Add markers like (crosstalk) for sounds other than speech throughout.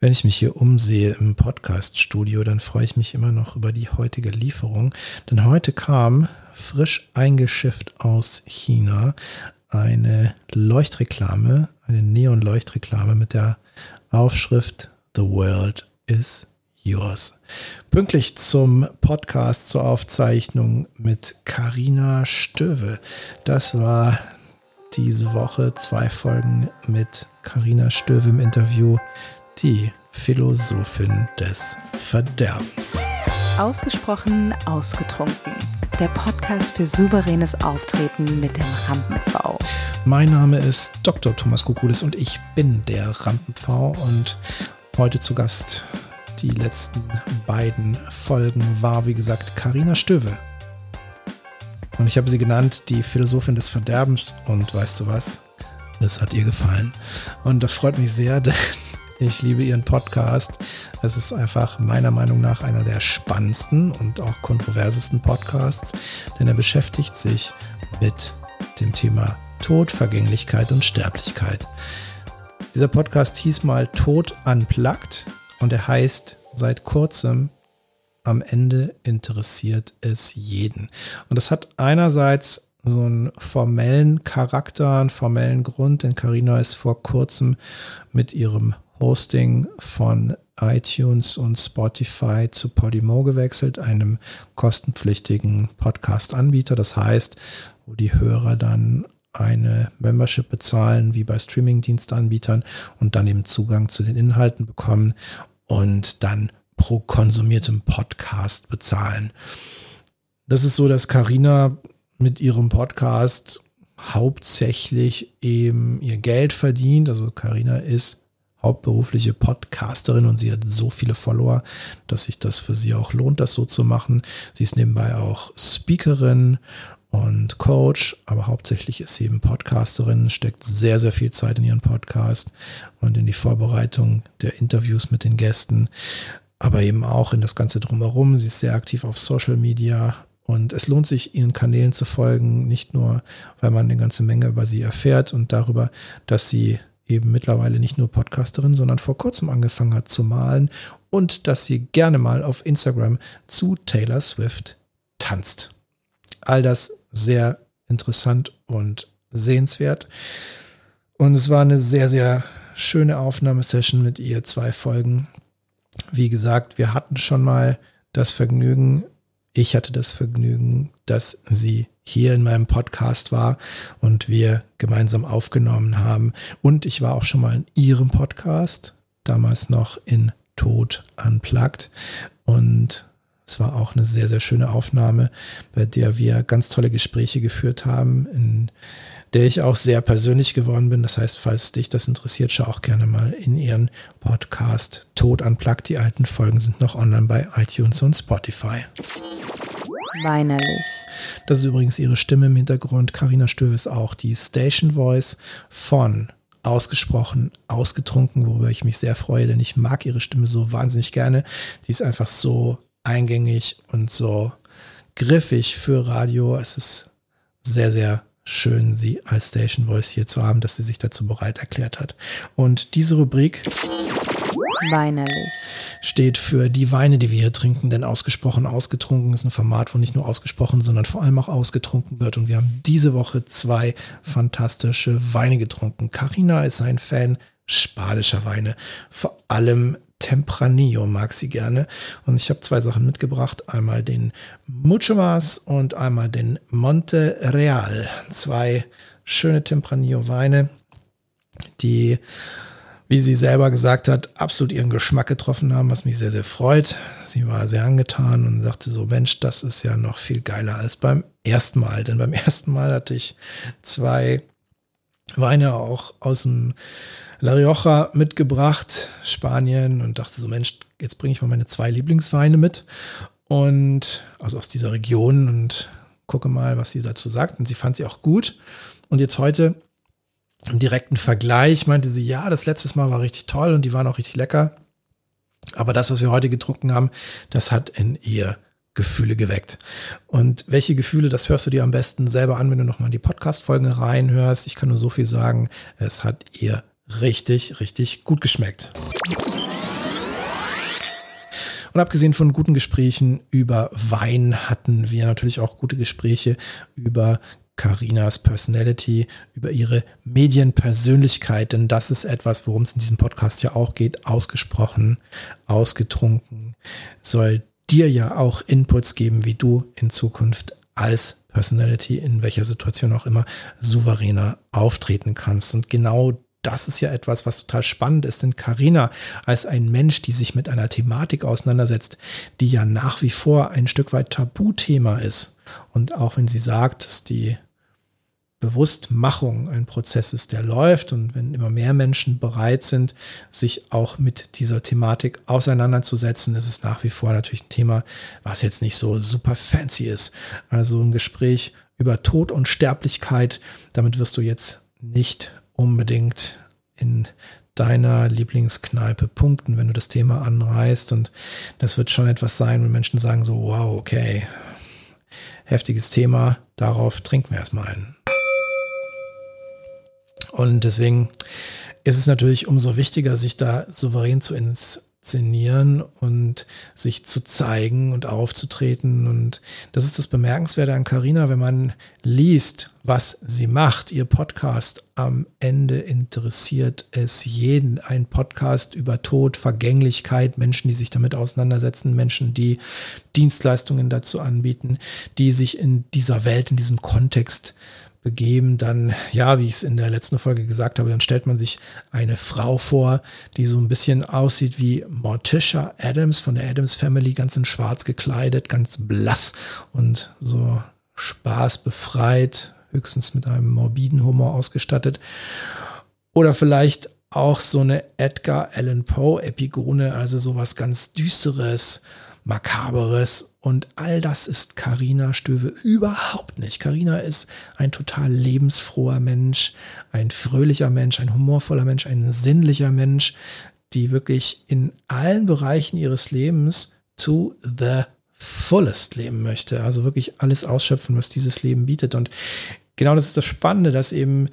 Wenn ich mich hier umsehe im Podcast-Studio, dann freue ich mich immer noch über die heutige Lieferung. Denn heute kam frisch eingeschifft aus China eine Leuchtreklame, eine Neon-Leuchtreklame mit der Aufschrift The World is Yours. Pünktlich zum Podcast zur Aufzeichnung mit Karina Stöwe. Das war diese Woche zwei Folgen mit Karina Stöwe im Interview die Philosophin des Verderbens. Ausgesprochen ausgetrunken. Der Podcast für souveränes Auftreten mit dem Rampen-V. Mein Name ist Dr. Thomas Kukulis und ich bin der Rampen-V und heute zu Gast die letzten beiden Folgen war, wie gesagt, Karina Stöwe. Und ich habe sie genannt, die Philosophin des Verderbens. Und weißt du was? Das hat ihr gefallen. Und das freut mich sehr, (laughs) denn ich liebe ihren Podcast. Es ist einfach meiner Meinung nach einer der spannendsten und auch kontroversesten Podcasts, denn er beschäftigt sich mit dem Thema Tod, Vergänglichkeit und Sterblichkeit. Dieser Podcast hieß mal Tod unplugged und er heißt seit kurzem am Ende interessiert es jeden. Und das hat einerseits so einen formellen Charakter, einen formellen Grund, denn Carina ist vor kurzem mit ihrem Hosting von iTunes und Spotify zu Podimo gewechselt, einem kostenpflichtigen Podcast-Anbieter. Das heißt, wo die Hörer dann eine Membership bezahlen, wie bei Streaming-Dienstanbietern und dann eben Zugang zu den Inhalten bekommen und dann pro konsumiertem Podcast bezahlen. Das ist so, dass Carina mit ihrem Podcast hauptsächlich eben ihr Geld verdient. Also Carina ist hauptberufliche Podcasterin und sie hat so viele Follower, dass sich das für sie auch lohnt, das so zu machen. Sie ist nebenbei auch Speakerin und Coach, aber hauptsächlich ist sie eben Podcasterin, steckt sehr, sehr viel Zeit in ihren Podcast und in die Vorbereitung der Interviews mit den Gästen, aber eben auch in das Ganze drumherum. Sie ist sehr aktiv auf Social Media und es lohnt sich, ihren Kanälen zu folgen, nicht nur, weil man eine ganze Menge über sie erfährt und darüber, dass sie eben mittlerweile nicht nur Podcasterin, sondern vor kurzem angefangen hat zu malen und dass sie gerne mal auf Instagram zu Taylor Swift tanzt. All das sehr interessant und sehenswert. Und es war eine sehr, sehr schöne Aufnahmesession mit ihr, zwei Folgen. Wie gesagt, wir hatten schon mal das Vergnügen, ich hatte das Vergnügen, dass sie hier in meinem Podcast war und wir gemeinsam aufgenommen haben. Und ich war auch schon mal in ihrem Podcast, damals noch in Tod Unplugged. Und es war auch eine sehr, sehr schöne Aufnahme, bei der wir ganz tolle Gespräche geführt haben, in der ich auch sehr persönlich geworden bin. Das heißt, falls dich das interessiert, schau auch gerne mal in ihren Podcast Tod Unplugged. Die alten Folgen sind noch online bei iTunes und Spotify. Weinerlich. Das ist übrigens ihre Stimme im Hintergrund. Stöwe ist auch die Station Voice von ausgesprochen, ausgetrunken, worüber ich mich sehr freue, denn ich mag ihre Stimme so wahnsinnig gerne. Die ist einfach so eingängig und so griffig für Radio. Es ist sehr, sehr schön, sie als Station Voice hier zu haben, dass sie sich dazu bereit erklärt hat. Und diese Rubrik Weinerlich. Steht für die Weine, die wir hier trinken, denn ausgesprochen ausgetrunken ist ein Format, wo nicht nur ausgesprochen, sondern vor allem auch ausgetrunken wird. Und wir haben diese Woche zwei fantastische Weine getrunken. Carina ist ein Fan spanischer Weine, vor allem Tempranillo mag sie gerne. Und ich habe zwei Sachen mitgebracht. Einmal den Mucho Mas und einmal den Monte Real. Zwei schöne Tempranillo-Weine, die wie sie selber gesagt hat, absolut ihren Geschmack getroffen haben, was mich sehr, sehr freut. Sie war sehr angetan und sagte so, Mensch, das ist ja noch viel geiler als beim ersten Mal. Denn beim (laughs) ersten Mal hatte ich zwei Weine auch aus dem La Rioja mitgebracht, Spanien, und dachte so, Mensch, jetzt bringe ich mal meine zwei Lieblingsweine mit. Und also aus dieser Region und gucke mal, was sie dazu sagt. Und sie fand sie auch gut. Und jetzt heute im direkten Vergleich meinte sie, ja, das letztes Mal war richtig toll und die waren auch richtig lecker. Aber das, was wir heute getrunken haben, das hat in ihr Gefühle geweckt. Und welche Gefühle, das hörst du dir am besten selber an, wenn du nochmal in die Podcast-Folgen reinhörst. Ich kann nur so viel sagen, es hat ihr richtig, richtig gut geschmeckt. Und abgesehen von guten Gesprächen über Wein hatten wir natürlich auch gute Gespräche über Karinas Personality, über ihre Medienpersönlichkeit, denn das ist etwas, worum es in diesem Podcast ja auch geht, ausgesprochen, ausgetrunken, soll dir ja auch Inputs geben, wie du in Zukunft als Personality in welcher Situation auch immer souveräner auftreten kannst. Und genau das ist ja etwas, was total spannend ist, denn Karina als ein Mensch, die sich mit einer Thematik auseinandersetzt, die ja nach wie vor ein Stück weit Tabuthema ist. Und auch wenn sie sagt, dass die Bewusstmachung ein Prozess ist, der läuft und wenn immer mehr Menschen bereit sind, sich auch mit dieser Thematik auseinanderzusetzen, ist es nach wie vor natürlich ein Thema, was jetzt nicht so super fancy ist. Also ein Gespräch über Tod und Sterblichkeit, damit wirst du jetzt nicht unbedingt in deiner Lieblingskneipe punkten, wenn du das Thema anreißt. Und das wird schon etwas sein, wenn Menschen sagen so, wow, okay, heftiges Thema, darauf trinken wir erstmal einen. Und deswegen ist es natürlich umso wichtiger, sich da souverän zu inszenieren und sich zu zeigen und aufzutreten. Und das ist das Bemerkenswerte an Carina, wenn man liest, was sie macht, ihr Podcast. Am Ende interessiert es jeden. Ein Podcast über Tod, Vergänglichkeit, Menschen, die sich damit auseinandersetzen, Menschen, die Dienstleistungen dazu anbieten, die sich in dieser Welt, in diesem Kontext begeben, dann, ja, wie ich es in der letzten Folge gesagt habe, dann stellt man sich eine Frau vor, die so ein bisschen aussieht wie Morticia Adams von der Adams Family, ganz in schwarz gekleidet, ganz blass und so spaßbefreit, höchstens mit einem morbiden Humor ausgestattet. Oder vielleicht auch so eine Edgar Allan Poe Epigone, also sowas ganz Düsteres, Makaberes und all das ist Karina Stöwe überhaupt nicht. Karina ist ein total lebensfroher Mensch, ein fröhlicher Mensch, ein humorvoller Mensch, ein sinnlicher Mensch, die wirklich in allen Bereichen ihres Lebens to the fullest leben möchte. Also wirklich alles ausschöpfen, was dieses Leben bietet. Und genau das ist das Spannende, dass eben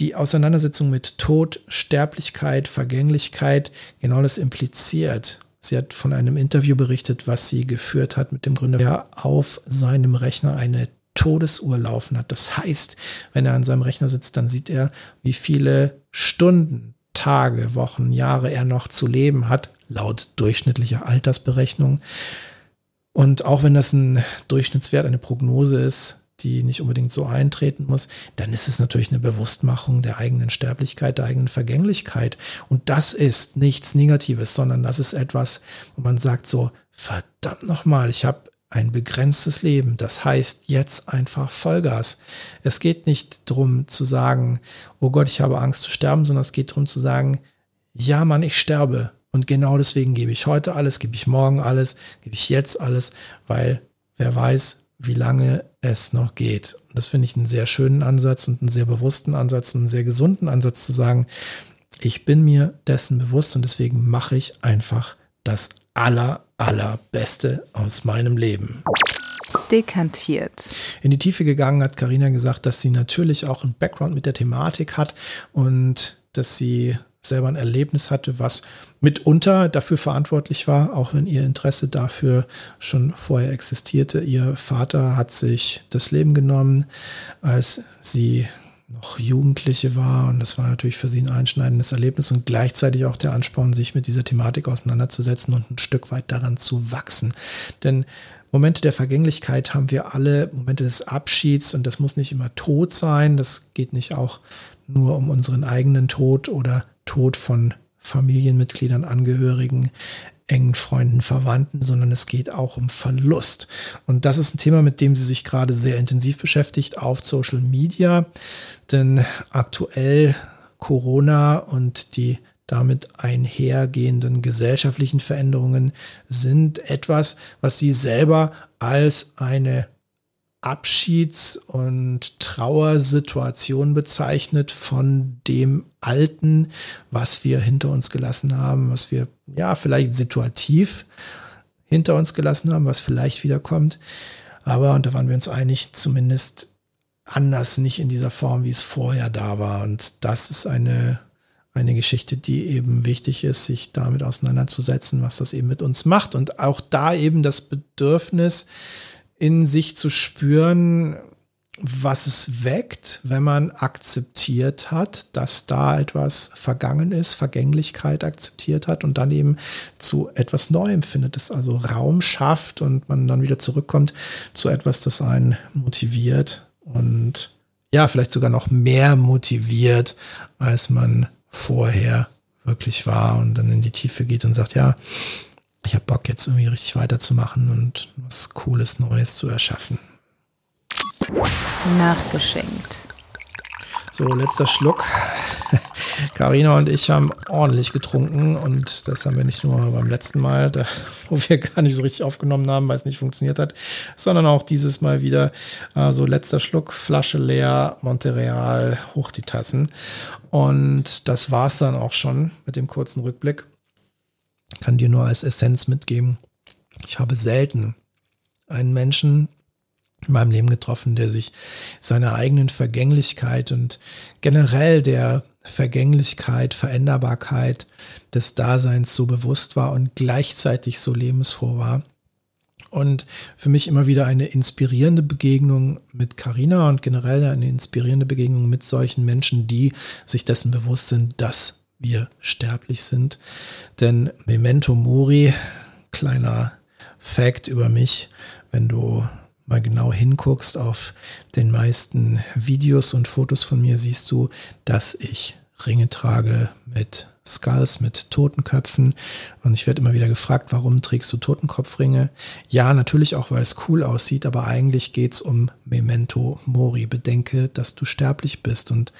die Auseinandersetzung mit Tod, Sterblichkeit, Vergänglichkeit genau das impliziert. Sie hat von einem Interview berichtet, was sie geführt hat mit dem Gründer, der auf seinem Rechner eine Todesuhr laufen hat. Das heißt, wenn er an seinem Rechner sitzt, dann sieht er, wie viele Stunden, Tage, Wochen, Jahre er noch zu leben hat, laut durchschnittlicher Altersberechnung. Und auch wenn das ein Durchschnittswert, eine Prognose ist, die nicht unbedingt so eintreten muss, dann ist es natürlich eine Bewusstmachung der eigenen Sterblichkeit, der eigenen Vergänglichkeit. Und das ist nichts Negatives, sondern das ist etwas, wo man sagt so, verdammt nochmal, ich habe ein begrenztes Leben. Das heißt jetzt einfach Vollgas. Es geht nicht darum zu sagen, oh Gott, ich habe Angst zu sterben, sondern es geht darum zu sagen, ja Mann, ich sterbe. Und genau deswegen gebe ich heute alles, gebe ich morgen alles, gebe ich jetzt alles, weil wer weiß, wie lange es noch geht. Und das finde ich einen sehr schönen Ansatz und einen sehr bewussten Ansatz, einen sehr gesunden Ansatz zu sagen, ich bin mir dessen bewusst und deswegen mache ich einfach das aller, allerbeste aus meinem Leben. Dekantiert. In die Tiefe gegangen hat Karina gesagt, dass sie natürlich auch einen Background mit der Thematik hat und dass sie selber ein Erlebnis hatte, was mitunter dafür verantwortlich war, auch wenn ihr Interesse dafür schon vorher existierte. Ihr Vater hat sich das Leben genommen, als sie noch Jugendliche war und das war natürlich für sie ein einschneidendes Erlebnis und gleichzeitig auch der Ansporn, sich mit dieser Thematik auseinanderzusetzen und ein Stück weit daran zu wachsen. Denn Momente der Vergänglichkeit haben wir alle, Momente des Abschieds und das muss nicht immer Tod sein, das geht nicht auch nur um unseren eigenen Tod oder Tod von Familienmitgliedern, Angehörigen, engen Freunden, Verwandten, sondern es geht auch um Verlust. Und das ist ein Thema, mit dem sie sich gerade sehr intensiv beschäftigt auf Social Media, denn aktuell Corona und die damit einhergehenden gesellschaftlichen Veränderungen sind etwas, was sie selber als eine Abschieds- und Trauersituation bezeichnet von dem Alten, was wir hinter uns gelassen haben, was wir ja vielleicht situativ hinter uns gelassen haben, was vielleicht wiederkommt. Aber, und da waren wir uns einig, zumindest anders, nicht in dieser Form, wie es vorher da war. Und das ist eine eine Geschichte, die eben wichtig ist, sich damit auseinanderzusetzen, was das eben mit uns macht. Und auch da eben das Bedürfnis in sich zu spüren, was es weckt, wenn man akzeptiert hat, dass da etwas vergangen ist, Vergänglichkeit akzeptiert hat und dann eben zu etwas Neuem findet, das also Raum schafft und man dann wieder zurückkommt zu etwas, das einen motiviert und ja, vielleicht sogar noch mehr motiviert, als man vorher wirklich war und dann in die Tiefe geht und sagt, ja, ich habe Bock jetzt irgendwie richtig weiterzumachen und was Cooles Neues zu erschaffen. Nachgeschenkt. So, letzter Schluck. (laughs) Carina und ich haben ordentlich getrunken und das haben wir nicht nur beim letzten Mal, da, (laughs) wo wir gar nicht so richtig aufgenommen haben, weil es nicht funktioniert hat, sondern auch dieses Mal wieder. Also letzter Schluck, Flasche leer, Montereal, hoch die Tassen. Und das war es dann auch schon mit dem kurzen Rückblick. Kann dir nur als Essenz mitgeben. Ich habe selten einen Menschen in meinem Leben getroffen, der sich seiner eigenen Vergänglichkeit und generell der Vergänglichkeit, Veränderbarkeit des Daseins so bewusst war und gleichzeitig so lebensfroh war. Und für mich immer wieder eine inspirierende Begegnung mit Carina und generell eine inspirierende Begegnung mit solchen Menschen, die sich dessen bewusst sind, dass wir sterblich sind. Denn Memento Mori, kleiner Fact über mich, wenn du mal genau hinguckst auf den meisten Videos und Fotos von mir, siehst du, dass ich Ringe trage mit Skulls mit Totenköpfen. Und ich werde immer wieder gefragt, warum trägst du Totenkopfringe? Ja, natürlich auch, weil es cool aussieht, aber eigentlich geht es um Memento Mori. Bedenke, dass du sterblich bist. Und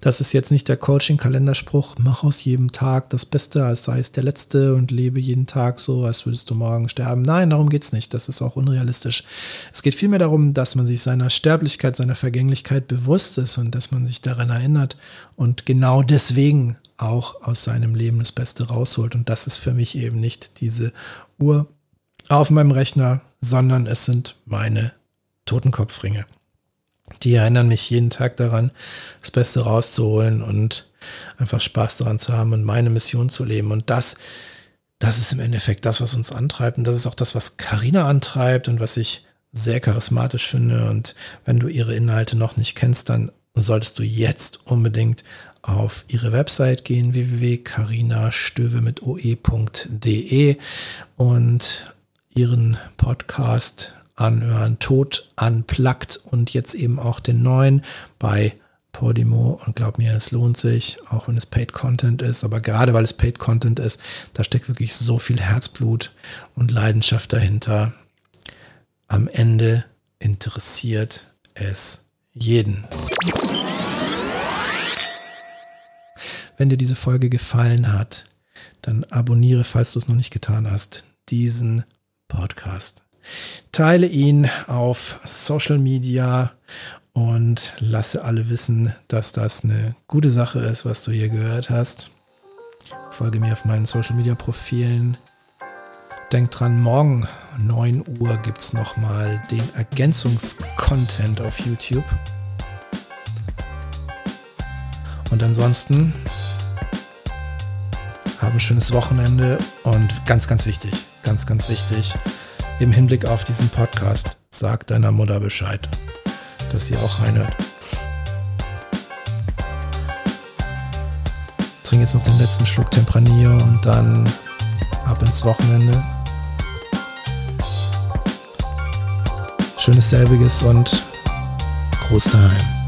das ist jetzt nicht der Coaching-Kalenderspruch, mach aus jedem Tag das Beste, als sei es der letzte und lebe jeden Tag so, als würdest du morgen sterben. Nein, darum geht es nicht. Das ist auch unrealistisch. Es geht vielmehr darum, dass man sich seiner Sterblichkeit, seiner Vergänglichkeit bewusst ist und dass man sich daran erinnert. Und genau deswegen auch aus seinem Leben das Beste rausholt. Und das ist für mich eben nicht diese Uhr auf meinem Rechner, sondern es sind meine Totenkopfringe. Die erinnern mich jeden Tag daran, das Beste rauszuholen und einfach Spaß daran zu haben und meine Mission zu leben. Und das, das ist im Endeffekt das, was uns antreibt. Und das ist auch das, was Karina antreibt und was ich sehr charismatisch finde. Und wenn du ihre Inhalte noch nicht kennst, dann solltest du jetzt unbedingt auf ihre Website gehen, www.carinastöwe mit oe.de und ihren Podcast anhören, Tod unplugged und jetzt eben auch den neuen bei Podimo und glaub mir, es lohnt sich, auch wenn es Paid Content ist, aber gerade weil es Paid Content ist, da steckt wirklich so viel Herzblut und Leidenschaft dahinter. Am Ende interessiert es jeden. Wenn dir diese Folge gefallen hat, dann abonniere, falls du es noch nicht getan hast, diesen Podcast. Teile ihn auf Social Media und lasse alle wissen, dass das eine gute Sache ist, was du hier gehört hast. Folge mir auf meinen Social Media Profilen. Denk dran, morgen 9 Uhr gibt es nochmal den Ergänzungskontent auf YouTube. Und ansonsten hab ein schönes Wochenende und ganz, ganz wichtig, ganz, ganz wichtig, im Hinblick auf diesen Podcast, sag deiner Mutter Bescheid, dass sie auch reinhört. Trink jetzt noch den letzten Schluck Tempranillo und dann ab ins Wochenende. Schönes selbiges und Groß daheim.